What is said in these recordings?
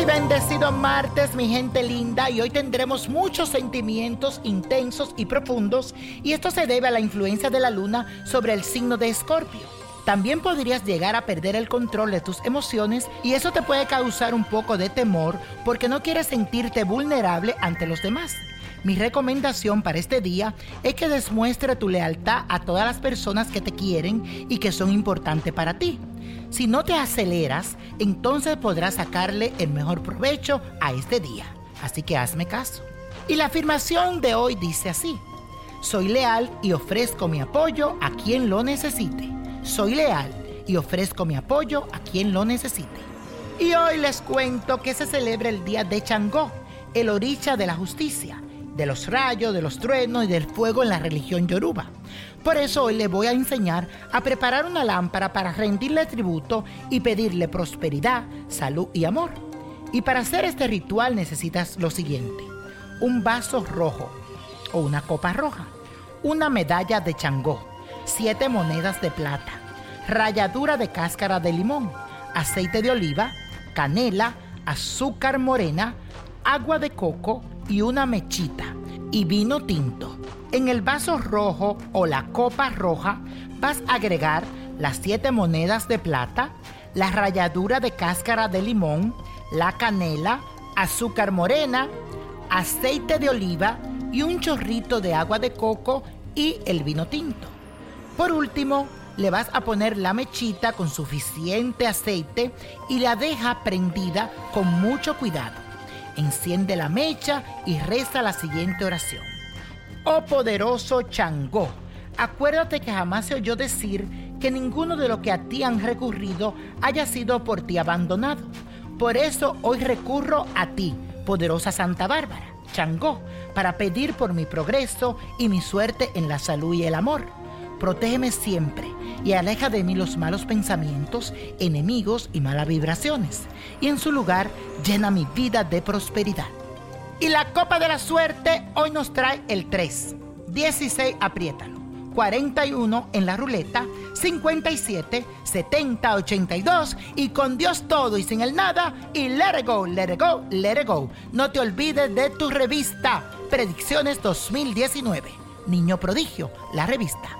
Y bendecido martes, mi gente linda, y hoy tendremos muchos sentimientos intensos y profundos, y esto se debe a la influencia de la luna sobre el signo de Escorpio. También podrías llegar a perder el control de tus emociones y eso te puede causar un poco de temor porque no quieres sentirte vulnerable ante los demás. Mi recomendación para este día es que demuestre tu lealtad a todas las personas que te quieren y que son importantes para ti. Si no te aceleras, entonces podrás sacarle el mejor provecho a este día. Así que hazme caso. Y la afirmación de hoy dice así. Soy leal y ofrezco mi apoyo a quien lo necesite. Soy leal y ofrezco mi apoyo a quien lo necesite. Y hoy les cuento que se celebra el día de Changó, el oricha de la justicia, de los rayos, de los truenos y del fuego en la religión yoruba. Por eso hoy les voy a enseñar a preparar una lámpara para rendirle tributo y pedirle prosperidad, salud y amor. Y para hacer este ritual necesitas lo siguiente. Un vaso rojo o una copa roja, una medalla de changó, siete monedas de plata, ralladura de cáscara de limón, aceite de oliva, canela, azúcar morena, agua de coco y una mechita y vino tinto. En el vaso rojo o la copa roja vas a agregar las siete monedas de plata, la ralladura de cáscara de limón, la canela, azúcar morena, aceite de oliva y un chorrito de agua de coco y el vino tinto. Por último, le vas a poner la mechita con suficiente aceite y la deja prendida con mucho cuidado. Enciende la mecha y reza la siguiente oración. Oh poderoso Changó, acuérdate que jamás se oyó decir que ninguno de los que a ti han recurrido haya sido por ti abandonado. Por eso hoy recurro a ti, poderosa Santa Bárbara, Changó, para pedir por mi progreso y mi suerte en la salud y el amor. Protégeme siempre y aleja de mí los malos pensamientos, enemigos y malas vibraciones. Y en su lugar, llena mi vida de prosperidad. Y la copa de la suerte hoy nos trae el 3, 16, apriétalo. 41 en la ruleta, 57, 70, 82 y con Dios todo y sin el nada y let it go, let it go, let it go. No te olvides de tu revista Predicciones 2019. Niño Prodigio, la revista.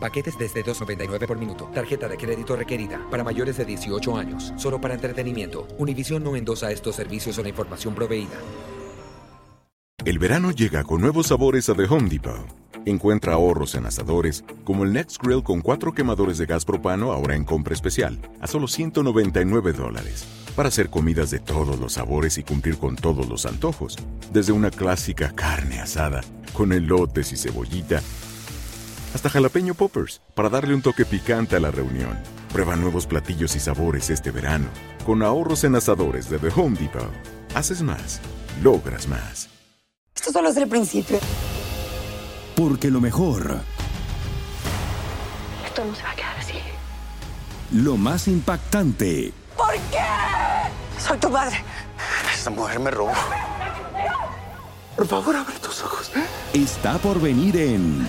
Paquetes desde 2.99 por minuto. Tarjeta de crédito requerida para mayores de 18 años. Solo para entretenimiento. Univision no endosa estos servicios o la información proveída. El verano llega con nuevos sabores a The Home Depot. Encuentra ahorros en asadores, como el Next Grill con cuatro quemadores de gas propano ahora en compra especial, a solo 199 dólares. Para hacer comidas de todos los sabores y cumplir con todos los antojos. Desde una clásica carne asada, con elotes y cebollita, hasta jalapeño poppers, para darle un toque picante a la reunión. Prueba nuevos platillos y sabores este verano, con ahorros en asadores de The Home Depot. Haces más, logras más. Esto solo es el principio. Porque lo mejor, Esto no se va a quedar así. lo más impactante, ¿Por qué? Soy tu madre. Esta mujer me robó. Por favor, abre tus ojos. está por venir en